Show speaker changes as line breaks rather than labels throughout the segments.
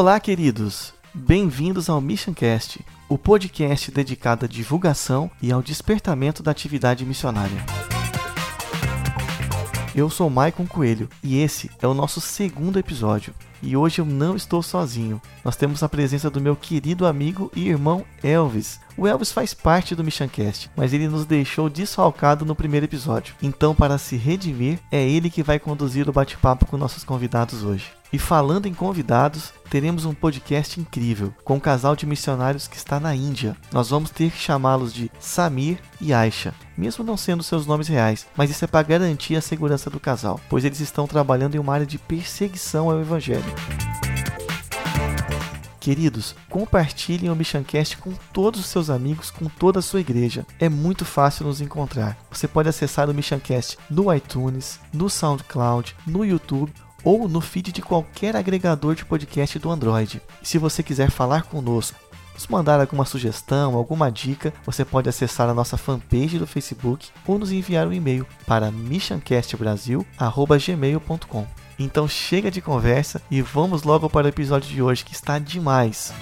Olá, queridos! Bem-vindos ao Missioncast, o podcast dedicado à divulgação e ao despertamento da atividade missionária. Eu sou Maicon Coelho e esse é o nosso segundo episódio. E hoje eu não estou sozinho. Nós temos a presença do meu querido amigo e irmão Elvis. O Elvis faz parte do Missioncast, mas ele nos deixou desfalcado no primeiro episódio. Então, para se redimir, é ele que vai conduzir o bate-papo com nossos convidados hoje. E falando em convidados, teremos um podcast incrível com um casal de missionários que está na Índia. Nós vamos ter que chamá-los de Samir e Aisha, mesmo não sendo seus nomes reais, mas isso é para garantir a segurança do casal, pois eles estão trabalhando em uma área de perseguição ao evangelho. Queridos, compartilhem o Michancast com todos os seus amigos, com toda a sua igreja. É muito fácil nos encontrar. Você pode acessar o Michancast no iTunes, no SoundCloud, no YouTube ou no feed de qualquer agregador de podcast do Android. Se você quiser falar conosco, nos mandar alguma sugestão, alguma dica, você pode acessar a nossa fanpage do Facebook ou nos enviar um e-mail para missioncastbrasil@gmail.com. Então chega de conversa e vamos logo para o episódio de hoje que está demais.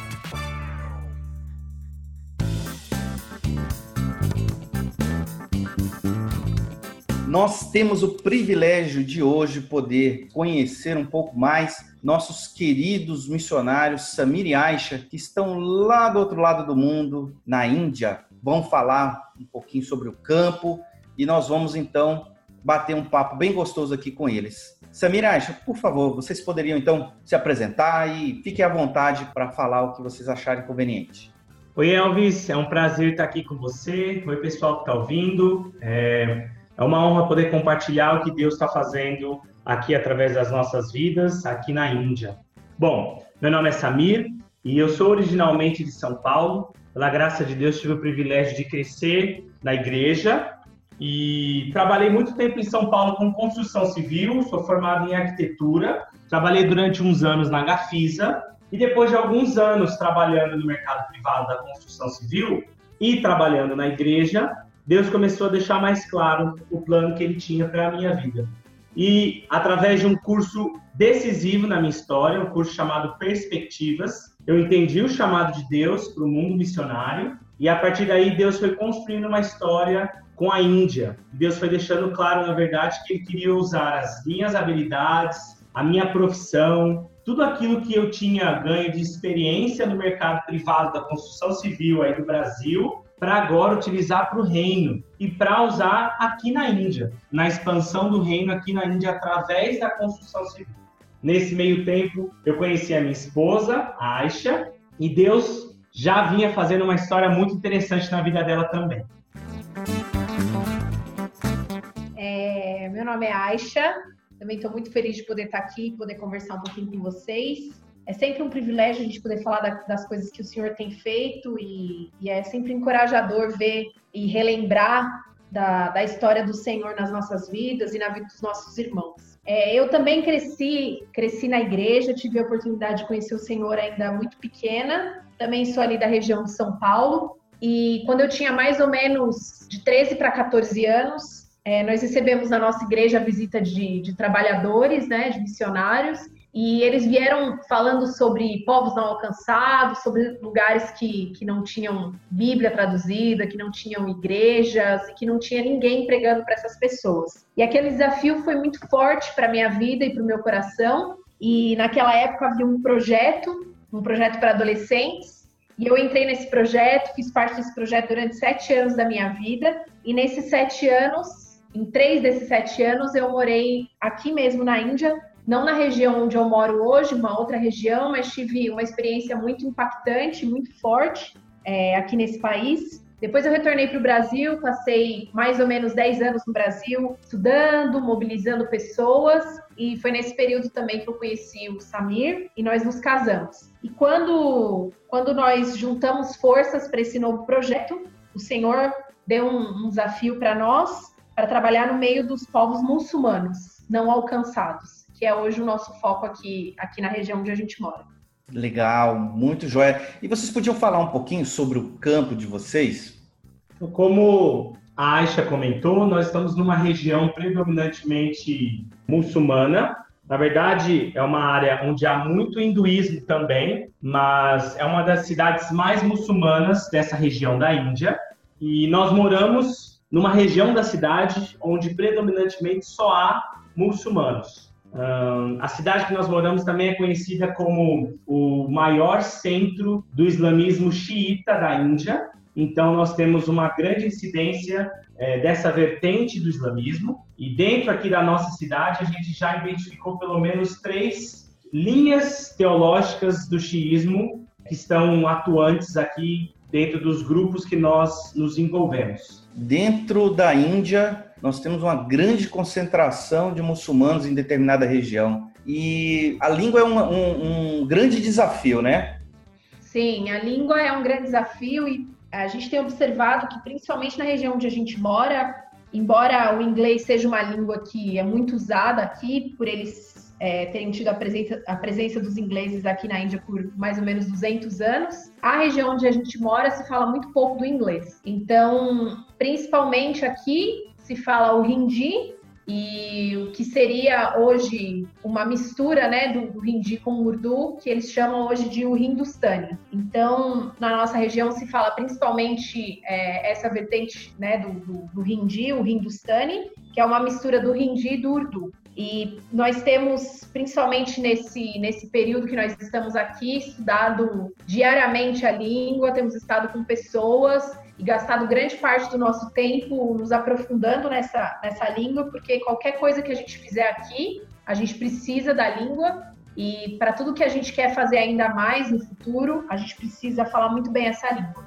Nós temos o privilégio de hoje poder conhecer um pouco mais nossos queridos missionários Samir e Aisha, que estão lá do outro lado do mundo, na Índia. Vão falar um pouquinho sobre o campo e nós vamos então bater um papo bem gostoso aqui com eles. Samir e Aisha, por favor, vocês poderiam então se apresentar e fiquem à vontade para falar o que vocês acharem conveniente.
Oi, Elvis, é um prazer estar aqui com você. Oi, pessoal que está ouvindo. É... É uma honra poder compartilhar o que Deus está fazendo aqui através das nossas vidas, aqui na Índia. Bom, meu nome é Samir e eu sou originalmente de São Paulo. Pela graça de Deus, tive o privilégio de crescer na igreja e trabalhei muito tempo em São Paulo com construção civil. Sou formado em arquitetura. Trabalhei durante uns anos na Gafisa e depois de alguns anos trabalhando no mercado privado da construção civil e trabalhando na igreja, Deus começou a deixar mais claro o plano que ele tinha para a minha vida. E através de um curso decisivo na minha história, um curso chamado Perspectivas, eu entendi o chamado de Deus para o mundo missionário e a partir daí Deus foi construindo uma história com a Índia. Deus foi deixando claro, na verdade, que ele queria usar as minhas habilidades, a minha profissão, tudo aquilo que eu tinha ganho de experiência no mercado privado da construção civil aí do Brasil para agora utilizar para o reino e para usar aqui na Índia, na expansão do reino aqui na Índia através da construção civil. Nesse meio tempo, eu conheci a minha esposa, Aisha, e Deus já vinha fazendo uma história muito interessante na vida dela também.
É, meu nome é Aisha, também estou muito feliz de poder estar aqui, poder conversar um pouquinho com vocês. É sempre um privilégio a gente poder falar da, das coisas que o Senhor tem feito e, e é sempre encorajador ver e relembrar da, da, história do Senhor nas nossas vidas e na vida dos nossos irmãos. É, eu também cresci, cresci na igreja, tive a oportunidade de conhecer o Senhor ainda muito pequena. Também sou ali da região de São Paulo. E quando eu tinha mais ou menos de 13 para 14 anos, é, nós recebemos na nossa igreja a visita de, de trabalhadores, né, de missionários, e eles vieram falando sobre povos não alcançados, sobre lugares que, que não tinham Bíblia traduzida, que não tinham igrejas e que não tinha ninguém pregando para essas pessoas. E aquele desafio foi muito forte para a minha vida e para o meu coração. E naquela época havia um projeto, um projeto para adolescentes, e eu entrei nesse projeto, fiz parte desse projeto durante sete anos da minha vida. E nesses sete anos, em três desses sete anos, eu morei aqui mesmo na Índia, não na região onde eu moro hoje, uma outra região, mas tive uma experiência muito impactante, muito forte é, aqui nesse país. Depois eu retornei para o Brasil, passei mais ou menos 10 anos no Brasil, estudando, mobilizando pessoas, e foi nesse período também que eu conheci o Samir e nós nos casamos. E quando, quando nós juntamos forças para esse novo projeto, o Senhor deu um, um desafio para nós para trabalhar no meio dos povos muçulmanos não alcançados que é hoje o nosso foco aqui, aqui na região onde a gente mora.
Legal, muito joia. E vocês podiam falar um pouquinho sobre o campo de vocês?
Como a Aisha comentou, nós estamos numa região predominantemente muçulmana Na verdade, é uma área onde há muito hinduísmo também, mas é uma das cidades mais muçulmanas dessa região da Índia. E nós moramos numa região da cidade onde predominantemente só há muçulmanos. a cidade que nós moramos também é conhecida como o maior centro do islamismo xiita da Índia. Então, nós temos uma grande incidência é, dessa vertente do islamismo. E dentro aqui da nossa cidade, a gente já identificou pelo menos três linhas teológicas do xiismo que estão atuantes aqui dentro dos grupos que nós nos envolvemos.
Dentro da Índia, nós temos uma grande concentração de muçulmanos em determinada região. E a língua é um, um, um grande desafio, né?
Sim, a língua é um grande desafio e a gente tem observado que, principalmente na região onde a gente mora, embora o inglês seja uma língua que é muito usada aqui, por eles é, terem tido a presença, a presença dos ingleses aqui na Índia por mais ou menos 200 anos, a região onde a gente mora se fala muito pouco do inglês. Então, principalmente aqui, se fala o hindi, e o que seria hoje uma mistura né, do, do hindi com o urdu, que eles chamam hoje de o hindustani. Então, na nossa região se fala principalmente é, essa vertente né, do, do, do hindi, o hindustani, que é uma mistura do hindi e do urdu. E nós temos, principalmente nesse, nesse período que nós estamos aqui, estudado diariamente a língua, temos estado com pessoas e gastado grande parte do nosso tempo nos aprofundando nessa, nessa língua, porque qualquer coisa que a gente fizer aqui, a gente precisa da língua e para tudo que a gente quer fazer ainda mais no futuro, a gente precisa falar muito bem essa língua.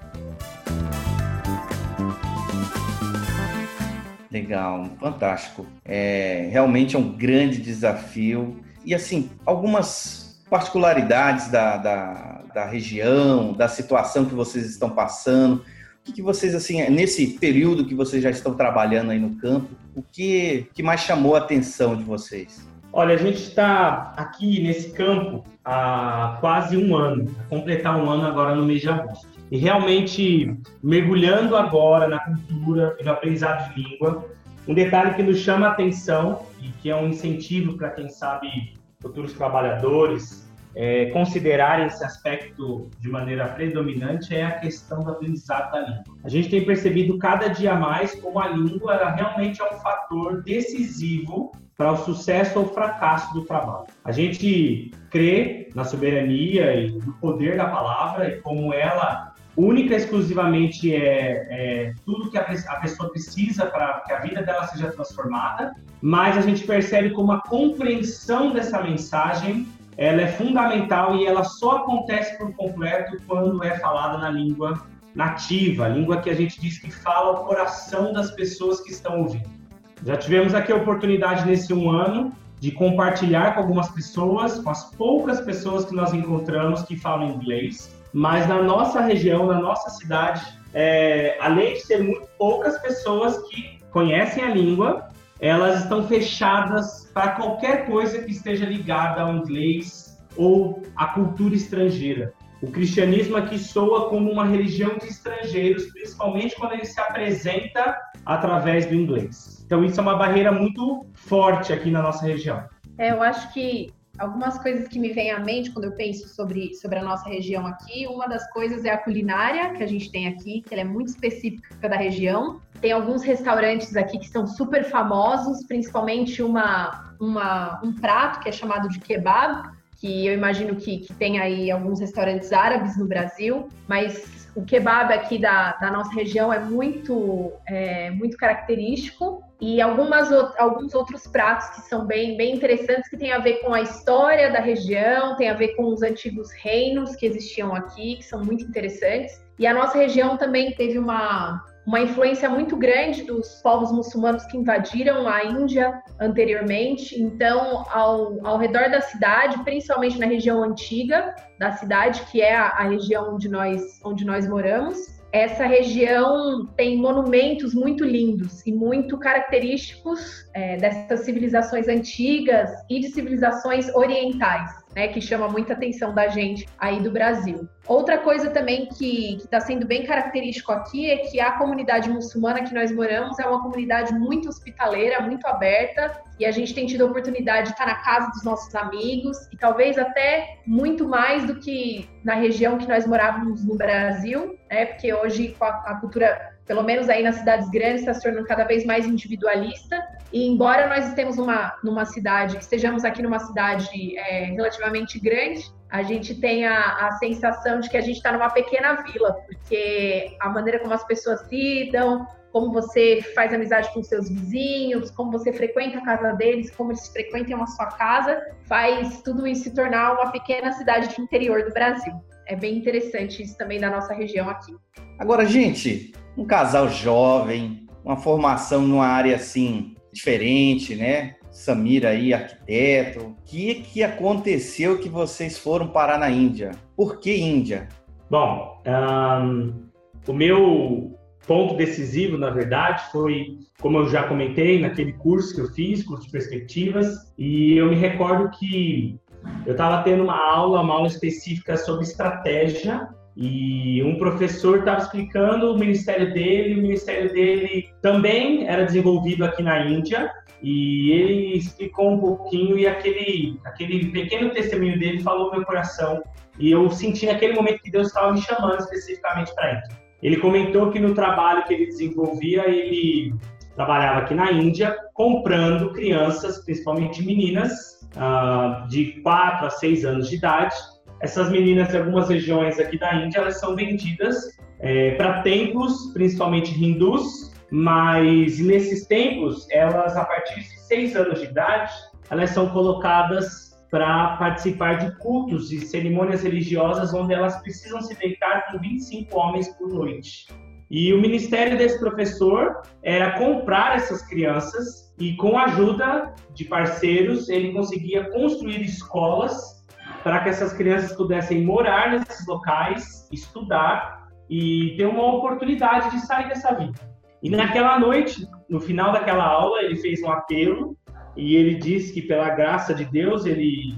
Legal, fantástico. É, realmente é um grande desafio. E assim, algumas particularidades da, da, da região, da situação que vocês estão passando o que, que, vocês, assim, nesse período que vocês já estão trabalhando aí no campo, o que, que mais chamou a atenção de vocês?
Olha, a gente está aqui nesse campo há quase um ano, completar um ano agora no mês de agosto. E realmente mergulhando agora na cultura e no aprendizado de língua, um detalhe que nos chama a atenção e que é um incentivo para quem sabe futuros trabalhadores é, considerarem esse aspecto de maneira predominante é a questão do aprendizado da língua. A gente tem percebido cada dia mais como a língua realmente é um fator decisivo para o sucesso ou fracasso do trabalho. A gente crê na soberania e no poder da palavra e como ela única e exclusivamente é, é tudo que a, a pessoa precisa para que a vida dela seja transformada, mas a gente percebe como a compreensão dessa mensagem ela é fundamental e ela só acontece por completo quando é falada na língua nativa, a língua que a gente diz que fala o coração das pessoas que estão ouvindo. Já tivemos aqui a oportunidade nesse um ano de compartilhar com algumas pessoas, com as poucas pessoas que nós encontramos que falam inglês, mas na nossa região, na nossa cidade, é, além de ser muito poucas pessoas que conhecem a língua, elas estão fechadas para qualquer coisa que esteja ligada ao inglês ou à cultura estrangeira. O cristianismo aqui soa como uma religião de estrangeiros, principalmente quando ele se apresenta através do inglês. Então, isso é uma barreira muito forte aqui na nossa região.
É, eu acho que algumas coisas que me vêm à mente quando eu penso sobre, sobre a nossa região aqui. Uma das coisas é a culinária que a gente tem aqui, que ela é muito específica da região. Tem alguns restaurantes aqui que são super famosos, principalmente uma, uma, um prato que é chamado de kebab, que eu imagino que, que tem aí alguns restaurantes árabes no Brasil, mas o kebab aqui da, da nossa região é muito, é, muito característico e algumas, alguns outros pratos que são bem, bem interessantes, que tem a ver com a história da região, tem a ver com os antigos reinos que existiam aqui, que são muito interessantes. E a nossa região também teve uma, uma influência muito grande dos povos muçulmanos que invadiram a Índia anteriormente. Então, ao, ao redor da cidade, principalmente na região antiga da cidade, que é a, a região onde nós, onde nós moramos, essa região tem monumentos muito lindos e muito característicos é, dessas civilizações antigas e de civilizações orientais. Né, que chama muita atenção da gente aí do Brasil. Outra coisa também que está sendo bem característico aqui é que a comunidade muçulmana que nós moramos é uma comunidade muito hospitaleira, muito aberta, e a gente tem tido a oportunidade de estar na casa dos nossos amigos, e talvez até muito mais do que na região que nós morávamos no Brasil, né, porque hoje com a, a cultura pelo menos aí nas cidades grandes, está se tornando cada vez mais individualista. E embora nós estemos numa, numa cidade, estejamos aqui numa cidade é, relativamente grande, a gente tem a, a sensação de que a gente está numa pequena vila, porque a maneira como as pessoas lidam, como você faz amizade com seus vizinhos, como você frequenta a casa deles, como eles frequentam a sua casa, faz tudo isso se tornar uma pequena cidade de interior do Brasil. É bem interessante isso também da nossa região aqui.
Agora, gente, um casal jovem, uma formação numa área assim diferente, né? Samira aí, arquiteto. O que que aconteceu que vocês foram parar na Índia? Por que Índia?
Bom, um, o meu ponto decisivo, na verdade, foi, como eu já comentei, naquele curso que eu fiz, curso de perspectivas, e eu me recordo que eu estava tendo uma aula, uma aula específica sobre estratégia e um professor estava explicando o ministério dele, o ministério dele também era desenvolvido aqui na Índia, e ele explicou um pouquinho e aquele, aquele pequeno testemunho dele falou no meu coração, e eu senti naquele momento que Deus estava me chamando especificamente para Índia. Ele comentou que no trabalho que ele desenvolvia, ele trabalhava aqui na Índia, comprando crianças, principalmente meninas, uh, de 4 a 6 anos de idade, essas meninas em algumas regiões aqui da Índia, elas são vendidas é, para templos, principalmente hindus, mas nesses templos, elas, a partir de seis anos de idade, elas são colocadas para participar de cultos e cerimônias religiosas onde elas precisam se deitar com 25 homens por noite. E o ministério desse professor era comprar essas crianças e, com a ajuda de parceiros, ele conseguia construir escolas para que essas crianças pudessem morar nesses locais, estudar e ter uma oportunidade de sair dessa vida. E naquela noite, no final daquela aula, ele fez um apelo e ele disse que pela graça de Deus, ele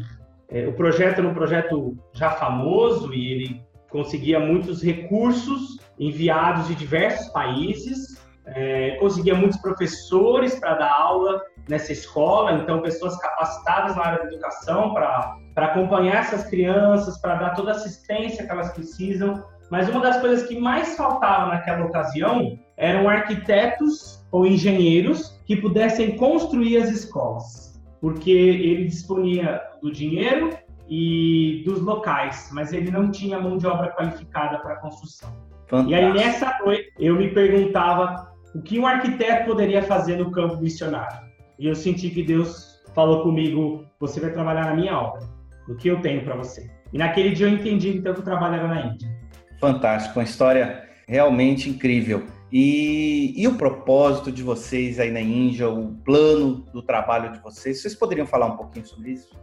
é, o projeto era um projeto já famoso e ele conseguia muitos recursos enviados de diversos países, é, conseguia muitos professores para dar aula nessa escola, então pessoas capacitadas na área da educação para acompanhar essas crianças, para dar toda a assistência que elas precisam. Mas uma das coisas que mais faltava naquela ocasião eram arquitetos ou engenheiros que pudessem construir as escolas, porque ele disponia do dinheiro e dos locais, mas ele não tinha mão de obra qualificada para a construção. Fantástico. E aí nessa noite eu me perguntava o que um arquiteto poderia fazer no campo missionário. E eu senti que Deus falou comigo: você vai trabalhar na minha obra, o que eu tenho para você. E naquele dia eu entendi então que o trabalho era na Índia.
Fantástico, uma história realmente incrível. E, e, o propósito de vocês aí na Índia, o plano do trabalho de vocês, vocês poderiam falar um pouquinho sobre isso?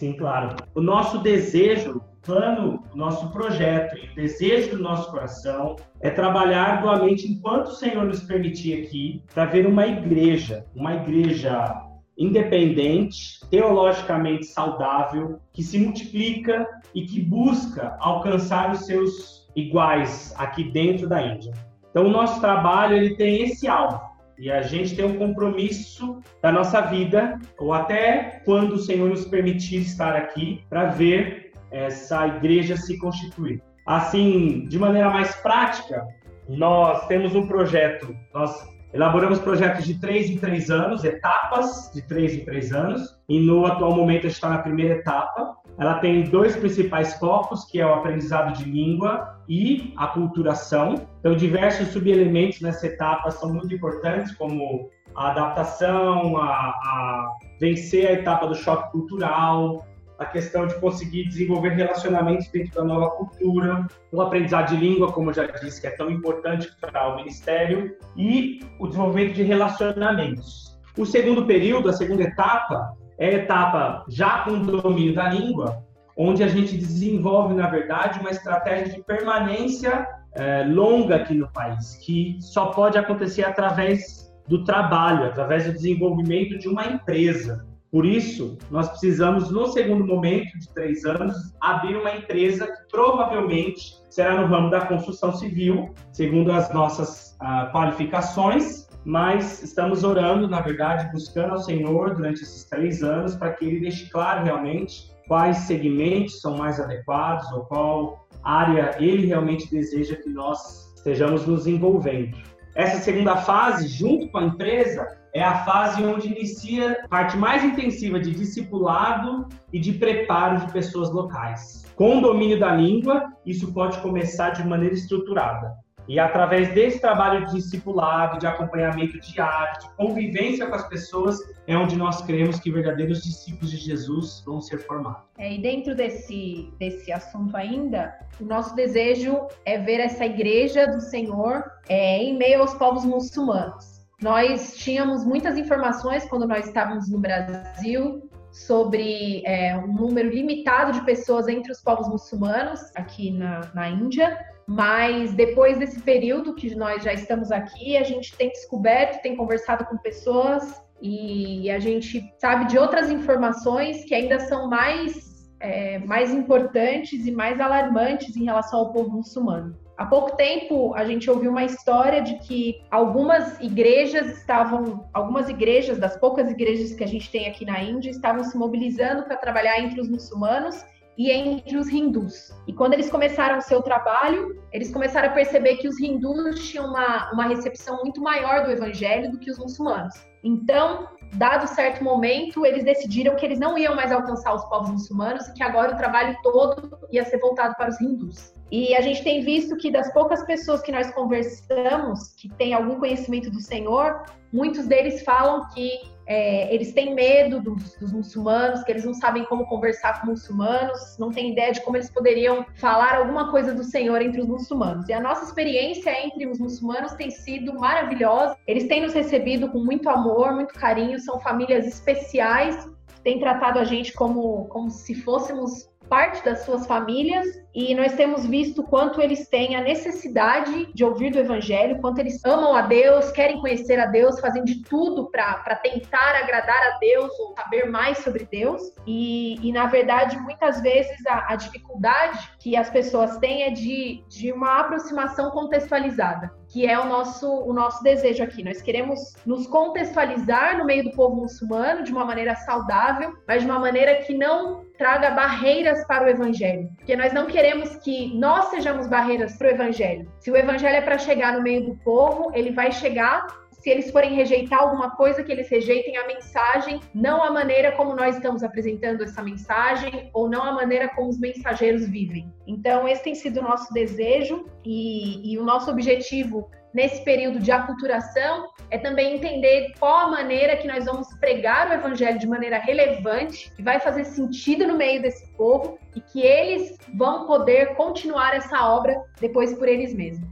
Sim, claro. O nosso desejo, plano, o nosso projeto e o desejo do nosso coração é trabalhar doamente enquanto o Senhor nos permitir aqui para ver uma igreja, uma igreja independente, teologicamente saudável, que se multiplica e que busca alcançar os seus iguais aqui dentro da Índia. Então, o nosso trabalho ele tem esse alvo e a gente tem um compromisso da nossa vida, ou até quando o Senhor nos permitir estar aqui, para ver essa igreja se constituir. Assim, de maneira mais prática, nós temos um projeto, nós elaboramos projetos de três em três anos, etapas de três em três anos, e no atual momento a gente está na primeira etapa. Ela tem dois principais focos, que é o aprendizado de língua e a culturação. Então, diversos subelementos nessa etapa são muito importantes, como a adaptação, a, a vencer a etapa do choque cultural, a questão de conseguir desenvolver relacionamentos dentro da nova cultura, o aprendizado de língua, como já disse, que é tão importante para o ministério, e o desenvolvimento de relacionamentos. O segundo período, a segunda etapa, é a etapa já com o domínio da língua, onde a gente desenvolve, na verdade, uma estratégia de permanência é, longa aqui no país, que só pode acontecer através do trabalho, através do desenvolvimento de uma empresa. Por isso, nós precisamos, no segundo momento de três anos, abrir uma empresa que provavelmente será no ramo da construção civil, segundo as nossas uh, qualificações, mas estamos orando, na verdade, buscando ao Senhor durante esses três anos para que Ele deixe claro realmente quais segmentos são mais adequados ou qual área Ele realmente deseja que nós estejamos nos envolvendo. Essa segunda fase, junto com a empresa, é a fase onde inicia a parte mais intensiva de discipulado e de preparo de pessoas locais. Com o domínio da língua, isso pode começar de maneira estruturada. E através desse trabalho de discipulado, de acompanhamento diário, de convivência com as pessoas, é onde nós cremos que verdadeiros discípulos de Jesus vão ser formados.
É, e dentro desse, desse assunto ainda, o nosso desejo é ver essa igreja do Senhor é, em meio aos povos muçulmanos. Nós tínhamos muitas informações quando nós estávamos no Brasil sobre é, um número limitado de pessoas entre os povos muçulmanos aqui na, na Índia, mas depois desse período que nós já estamos aqui, a gente tem descoberto, tem conversado com pessoas e a gente sabe de outras informações que ainda são mais, é, mais importantes e mais alarmantes em relação ao povo muçulmano. Há pouco tempo a gente ouviu uma história de que algumas igrejas estavam, algumas igrejas, das poucas igrejas que a gente tem aqui na Índia, estavam se mobilizando para trabalhar entre os muçulmanos e entre os hindus. E quando eles começaram o seu trabalho, eles começaram a perceber que os hindus tinham uma, uma recepção muito maior do evangelho do que os muçulmanos. Então, dado certo momento, eles decidiram que eles não iam mais alcançar os povos muçulmanos e que agora o trabalho todo ia ser voltado para os hindus. E a gente tem visto que das poucas pessoas que nós conversamos que têm algum conhecimento do Senhor, muitos deles falam que é, eles têm medo dos, dos, muçulmanos, que eles não sabem como conversar com muçulmanos, não têm ideia de como eles poderiam falar alguma coisa do Senhor entre os muçulmanos. E a nossa experiência entre os muçulmanos tem sido maravilhosa. Eles têm nos recebido com muito amor, muito carinho, são famílias especiais, têm tratado a gente como, como se fôssemos parte das suas famílias e nós temos visto quanto eles têm a necessidade de ouvir do Evangelho, quanto eles amam a Deus, querem conhecer a Deus, fazem de tudo para tentar agradar a Deus ou saber mais sobre Deus. E, e na verdade, muitas vezes a, a dificuldade que as pessoas têm é de, de uma aproximação contextualizada que é o nosso, o nosso desejo aqui. Nós queremos nos contextualizar no meio do povo muçulmano de uma maneira saudável, mas de uma maneira que não traga barreiras para o evangelho. Porque nós não queremos que nós sejamos barreiras para o evangelho. Se o evangelho é para chegar no meio do povo, ele vai chegar se eles forem rejeitar alguma coisa, que eles rejeitem a mensagem, não a maneira como nós estamos apresentando essa mensagem, ou não a maneira como os mensageiros vivem. Então, esse tem sido o nosso desejo e, e o nosso objetivo nesse período de aculturação é também entender qual a maneira que nós vamos pregar o evangelho de maneira relevante, que vai fazer sentido no meio desse povo e que eles vão poder continuar essa obra depois por eles mesmos.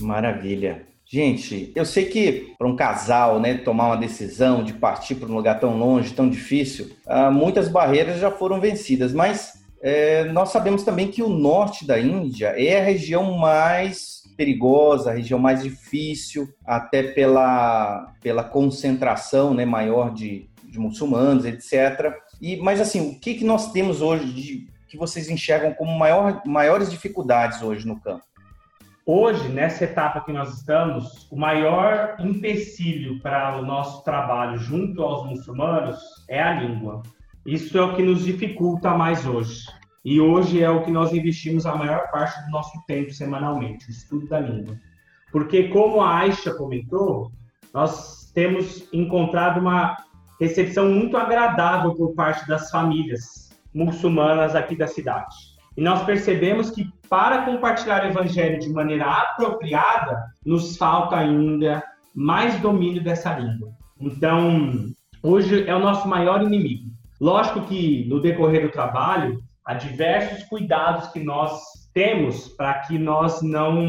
Maravilha. Gente, eu sei que para um casal, né, tomar uma decisão de partir para um lugar tão longe, tão difícil, uh, muitas barreiras já foram vencidas, mas é, nós sabemos também que o norte da Índia é a região mais perigosa, a região mais difícil, até pela, pela concentração né, maior de, de muçulmanos, etc. E, mas assim, o que, que nós temos hoje de, que vocês enxergam como maior, maiores dificuldades hoje no campo?
Hoje, nessa etapa que nós estamos, o maior empecilho para o nosso trabalho junto aos muçulmanos é a língua. Isso é o que nos dificulta mais hoje. E hoje é o que nós investimos a maior parte do nosso tempo semanalmente, o estudo da língua. Porque, como a Aisha comentou, nós temos encontrado uma recepção muito agradável por parte das famílias muçulmanas aqui da cidade. E nós percebemos que para compartilhar o evangelho de maneira apropriada, nos falta ainda mais domínio dessa língua. Então, hoje é o nosso maior inimigo. Lógico que no decorrer do trabalho, há diversos cuidados que nós temos para que nós não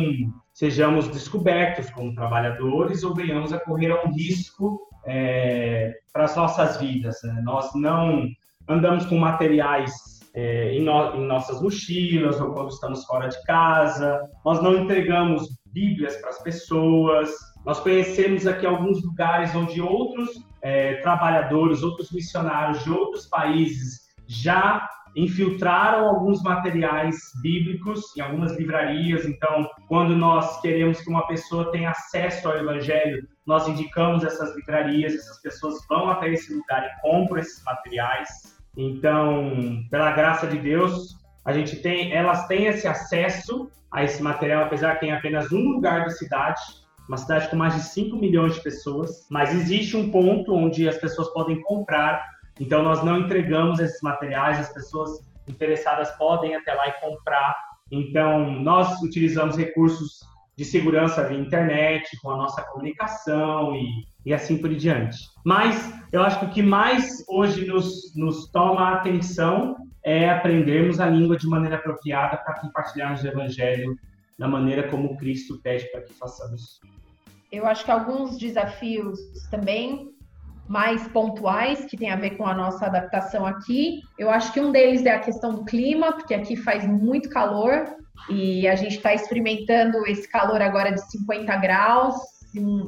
sejamos descobertos como trabalhadores ou venhamos a correr um risco é, para as nossas vidas. Né? Nós não andamos com materiais é, em, no, em nossas mochilas ou quando estamos fora de casa. Nós não entregamos Bíblias para as pessoas. Nós conhecemos aqui alguns lugares onde outros é, trabalhadores, outros missionários de outros países já infiltraram alguns materiais bíblicos em algumas livrarias. Então, quando nós queremos que uma pessoa tenha acesso ao Evangelho, nós indicamos essas livrarias, essas pessoas vão até esse lugar e compram esses materiais. Então, pela graça de Deus, a gente tem, elas têm esse acesso a esse material, apesar que tem apenas um lugar da cidade, uma cidade com mais de 5 milhões de pessoas, mas existe um ponto onde as pessoas podem comprar, então nós não entregamos esses materiais, as pessoas interessadas podem até lá e comprar. Então, nós utilizamos recursos de segurança via internet, com a nossa comunicação e, e assim por diante. Mas eu acho que o que mais hoje nos, nos toma a atenção é aprendermos a língua de maneira apropriada para compartilharmos o evangelho da maneira como Cristo pede para que façamos.
Eu acho que alguns desafios também mais pontuais que tem a ver com a nossa adaptação aqui. Eu acho que um deles é a questão do clima, porque aqui faz muito calor e a gente está experimentando esse calor agora de 50 graus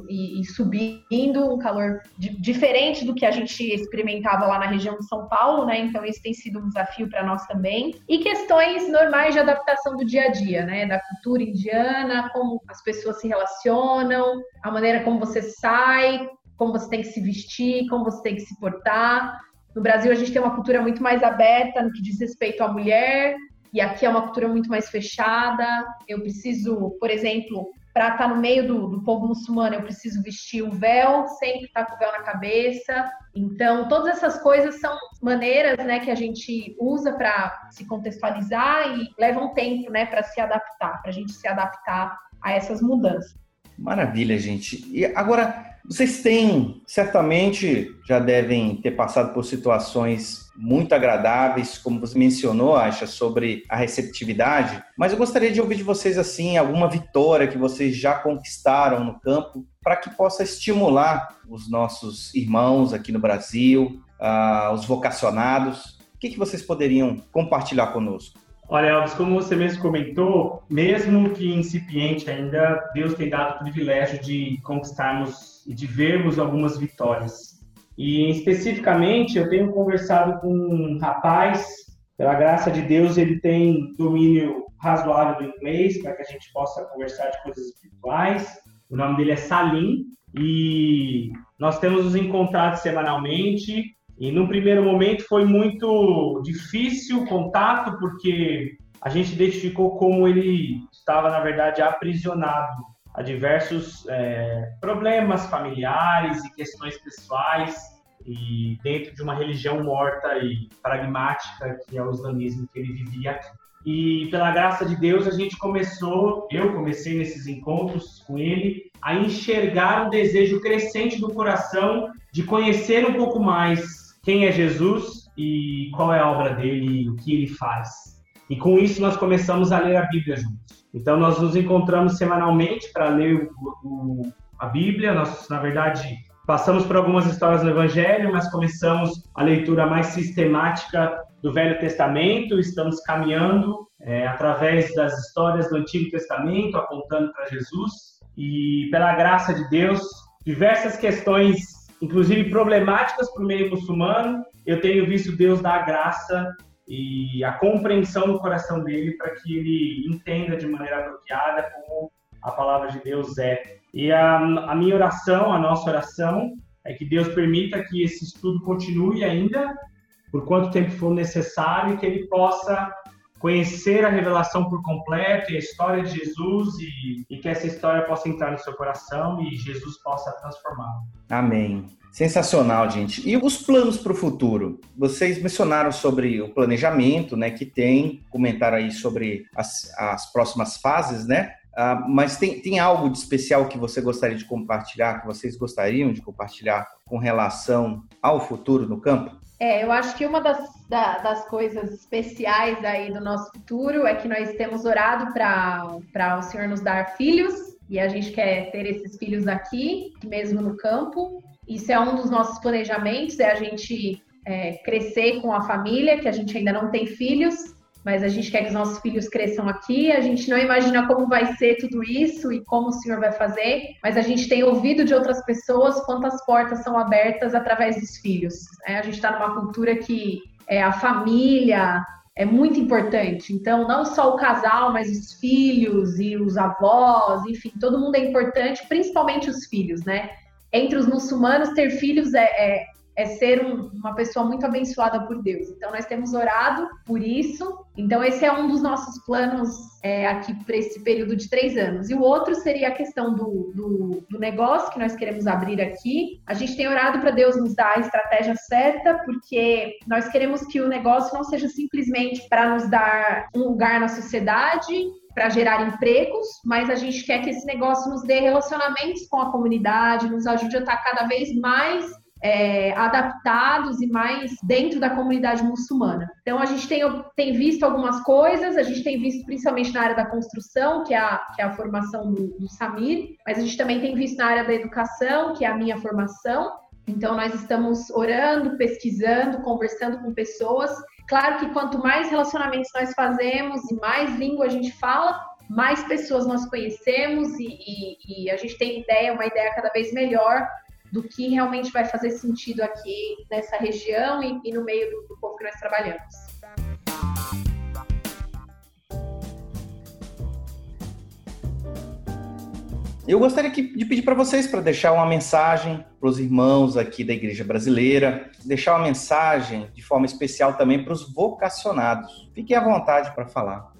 e, e subindo, um calor diferente do que a gente experimentava lá na região de São Paulo, né? Então isso tem sido um desafio para nós também. E questões normais de adaptação do dia a dia, né? Da cultura indiana, como as pessoas se relacionam, a maneira como você sai, como você tem que se vestir, como você tem que se portar. No Brasil, a gente tem uma cultura muito mais aberta no que diz respeito à mulher, e aqui é uma cultura muito mais fechada. Eu preciso, por exemplo, para estar tá no meio do, do, povo muçulmano, eu preciso vestir o véu, sempre estar tá com o véu na cabeça. Então, todas essas coisas são maneiras né, que a gente usa para se contextualizar e levam tempo né, para se adaptar, para a gente se adaptar a essas mudanças.
Maravilha, gente. E agora, vocês têm, certamente, já devem ter passado por situações muito agradáveis, como você mencionou, Acha, sobre a receptividade, mas eu gostaria de ouvir de vocês, assim, alguma vitória que vocês já conquistaram no campo, para que possa estimular os nossos irmãos aqui no Brasil, uh, os vocacionados. O que, que vocês poderiam compartilhar conosco?
Olha, Elvis, como você mesmo comentou, mesmo que incipiente ainda, Deus tem dado o privilégio de conquistarmos e de vermos algumas vitórias. E especificamente, eu tenho conversado com um rapaz, pela graça de Deus, ele tem domínio razoável do inglês para que a gente possa conversar de coisas espirituais. O nome dele é Salim e nós temos nos encontrado semanalmente e num primeiro momento foi muito difícil o contato, porque a gente identificou como ele estava, na verdade, aprisionado a diversos é, problemas familiares e questões pessoais, e dentro de uma religião morta e pragmática, que é o islamismo que ele vivia aqui. E pela graça de Deus, a gente começou, eu comecei nesses encontros com ele, a enxergar um desejo crescente do coração de conhecer um pouco mais quem é Jesus e qual é a obra dele e o que ele faz. E com isso nós começamos a ler a Bíblia juntos. Então nós nos encontramos semanalmente para ler o, o, a Bíblia. Nós, na verdade, passamos por algumas histórias do Evangelho, mas começamos a leitura mais sistemática do Velho Testamento. Estamos caminhando é, através das histórias do Antigo Testamento, apontando para Jesus. E pela graça de Deus, diversas questões inclusive problemáticas para o meio muçulmano, eu tenho visto Deus dar graça e a compreensão no coração dele para que ele entenda de maneira apropriada como a palavra de Deus é. E a, a minha oração, a nossa oração, é que Deus permita que esse estudo continue ainda, por quanto tempo for necessário, e que ele possa conhecer a revelação por completo e a história de Jesus e, e que essa história possa entrar no seu coração e Jesus possa transformá-lo.
Amém. Sensacional, gente. E os planos para o futuro? Vocês mencionaram sobre o planejamento, né, que tem, comentaram aí sobre as, as próximas fases, né? Uh, mas tem, tem algo de especial que você gostaria de compartilhar, que vocês gostariam de compartilhar com relação ao futuro no campo?
É, eu acho que uma das, da, das coisas especiais aí do nosso futuro é que nós temos orado para o Senhor nos dar filhos e a gente quer ter esses filhos aqui, mesmo no campo. Isso é um dos nossos planejamentos, é a gente é, crescer com a família, que a gente ainda não tem filhos, mas a gente quer que os nossos filhos cresçam aqui. A gente não imagina como vai ser tudo isso e como o Senhor vai fazer, mas a gente tem ouvido de outras pessoas quantas portas são abertas através dos filhos. É, a gente está numa cultura que é, a família é muito importante. Então, não só o casal, mas os filhos e os avós, enfim, todo mundo é importante, principalmente os filhos, né? Entre os muçulmanos, ter filhos é, é é ser um, uma pessoa muito abençoada por Deus. Então, nós temos orado por isso. Então, esse é um dos nossos planos é, aqui para esse período de três anos. E o outro seria a questão do, do, do negócio que nós queremos abrir aqui. A gente tem orado para Deus nos dar a estratégia certa, porque nós queremos que o negócio não seja simplesmente para nos dar um lugar na sociedade para gerar empregos, mas a gente quer que esse negócio nos dê relacionamentos com a comunidade, nos ajude a estar cada vez mais é, adaptados e mais dentro da comunidade muçulmana. Então, a gente tem, tem visto algumas coisas, a gente tem visto principalmente na área da construção, que é a, que é a formação do, do Samir, mas a gente também tem visto na área da educação, que é a minha formação. Então, nós estamos orando, pesquisando, conversando com pessoas. Claro que quanto mais relacionamentos nós fazemos e mais língua a gente fala, mais pessoas nós conhecemos e, e, e a gente tem ideia, uma ideia cada vez melhor do que realmente vai fazer sentido aqui nessa região e, e no meio do, do povo que nós trabalhamos.
Eu gostaria de pedir para vocês para deixar uma mensagem para os irmãos aqui da Igreja Brasileira, deixar uma mensagem de forma especial também para os vocacionados. Fiquem à vontade para falar.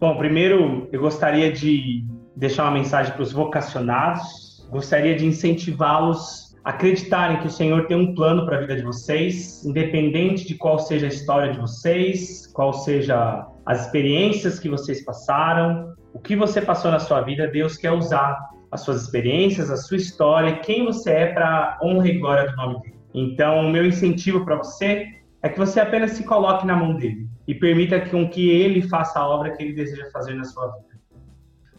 Bom, primeiro eu gostaria de deixar uma mensagem para os vocacionados, Gostaria de incentivá-los a acreditarem que o Senhor tem um plano para a vida de vocês, independente de qual seja a história de vocês, qual seja as experiências que vocês passaram, o que você passou na sua vida, Deus quer usar as suas experiências, a sua história, quem você é para honra e glória do nome dele. Então, o meu incentivo para você é que você apenas se coloque na mão dele e permita com que ele faça a obra que ele deseja fazer na sua vida.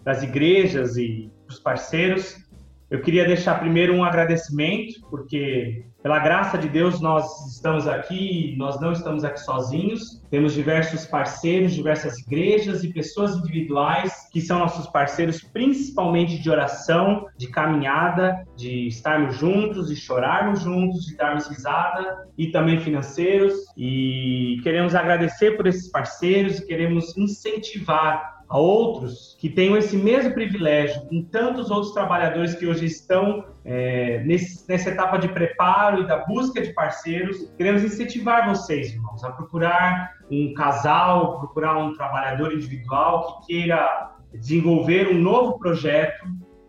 Das igrejas e dos parceiros, eu queria deixar primeiro um agradecimento, porque pela graça de Deus nós estamos aqui, nós não estamos aqui sozinhos. Temos diversos parceiros, diversas igrejas e pessoas individuais que são nossos parceiros, principalmente de oração, de caminhada, de estarmos juntos, de chorarmos juntos, de darmos risada e também financeiros. E queremos agradecer por esses parceiros e queremos incentivar a outros que tenham esse mesmo privilégio, com tantos outros trabalhadores que hoje estão é, nesse, nessa etapa de preparo e da busca de parceiros. Queremos incentivar vocês, irmãos, a procurar um casal, procurar um trabalhador individual que queira desenvolver um novo projeto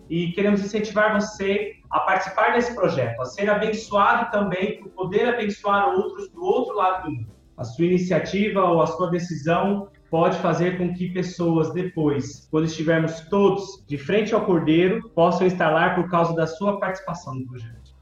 e queremos incentivar você a participar desse projeto, a ser abençoado também por poder abençoar outros do outro lado do mundo. A sua iniciativa ou a sua decisão pode fazer com que pessoas depois, quando estivermos todos de frente ao Cordeiro, possam lá por causa da sua participação no projeto.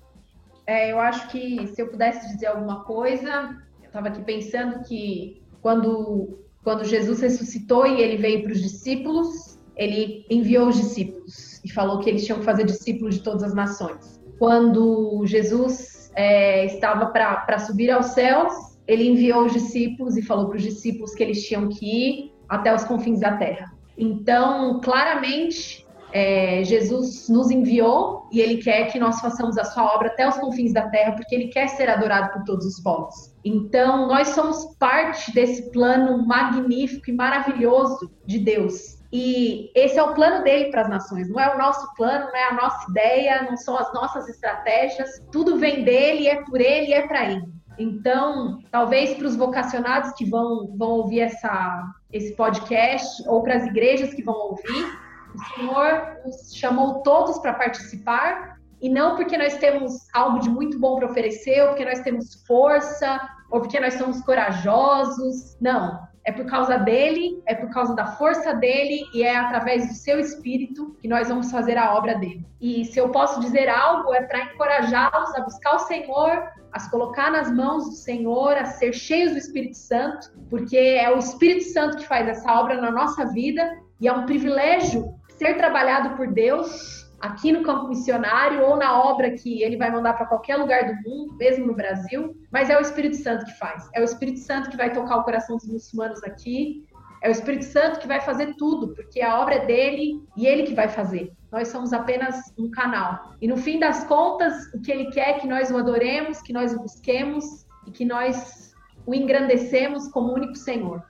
É, eu acho que se eu pudesse dizer alguma coisa, eu estava aqui pensando que quando, quando Jesus ressuscitou e ele veio para os discípulos, ele enviou os discípulos e falou que eles tinham que fazer discípulos de todas as nações. Quando Jesus é, estava para subir aos céus, ele enviou os discípulos e falou para os discípulos que eles tinham que ir até os confins da terra. Então, claramente, é, Jesus nos enviou e ele quer que nós façamos a sua obra até os confins da terra, porque ele quer ser adorado por todos os povos. Então, nós somos parte desse plano magnífico e maravilhoso de Deus. E esse é o plano dele para as nações, não é o nosso plano, não é a nossa ideia, não são as nossas estratégias, tudo vem dele, é por ele e é para ele. Então, talvez para os vocacionados que vão, vão ouvir essa, esse podcast, ou para as igrejas que vão ouvir, o Senhor nos chamou todos para participar, e não porque nós temos algo de muito bom para oferecer, ou porque nós temos força, ou porque nós somos corajosos. Não. É por causa dele, é por causa da força dele e é através do seu espírito que nós vamos fazer a obra dele. E se eu posso dizer algo, é para encorajá-los a buscar o Senhor, a se colocar nas mãos do Senhor, a ser cheios do Espírito Santo, porque é o Espírito Santo que faz essa obra na nossa vida e é um privilégio ser trabalhado por Deus aqui no campo missionário ou na obra que ele vai mandar para qualquer lugar do mundo, mesmo no Brasil, mas é o Espírito Santo que faz. É o Espírito Santo que vai tocar o coração dos muçulmanos aqui. É o Espírito Santo que vai fazer tudo, porque a obra é dele e ele que vai fazer. Nós somos apenas um canal. E no fim das contas, o que ele quer é que nós o adoremos, que nós o busquemos e que nós o engrandecemos como único Senhor.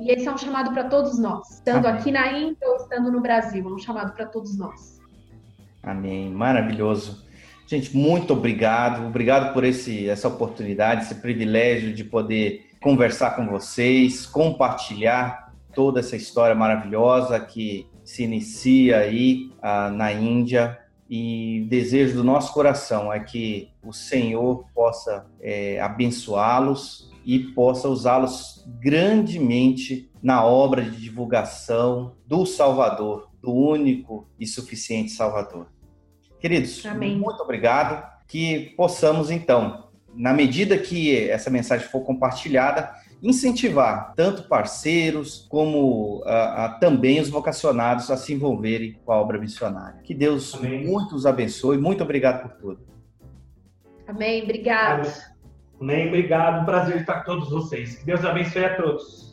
E esse é um chamado para todos nós, estando Amém. aqui na Índia ou estando no Brasil, é um chamado para todos nós.
Amém. Maravilhoso. Gente, muito obrigado. Obrigado por esse, essa oportunidade, esse privilégio de poder conversar com vocês, compartilhar toda essa história maravilhosa que se inicia aí ah, na Índia. E desejo do nosso coração é que o Senhor possa é, abençoá-los e possa usá-los grandemente na obra de divulgação do Salvador, do único e suficiente Salvador. Queridos, Amém. muito obrigado. Que possamos, então, na medida que essa mensagem for compartilhada, incentivar tanto parceiros como uh, uh, também os vocacionados a se envolverem com a obra missionária. Que Deus Amém. muito os abençoe. Muito obrigado por tudo.
Amém. Obrigado.
Amém. Obrigado. Um prazer estar com todos vocês. Que Deus abençoe a todos.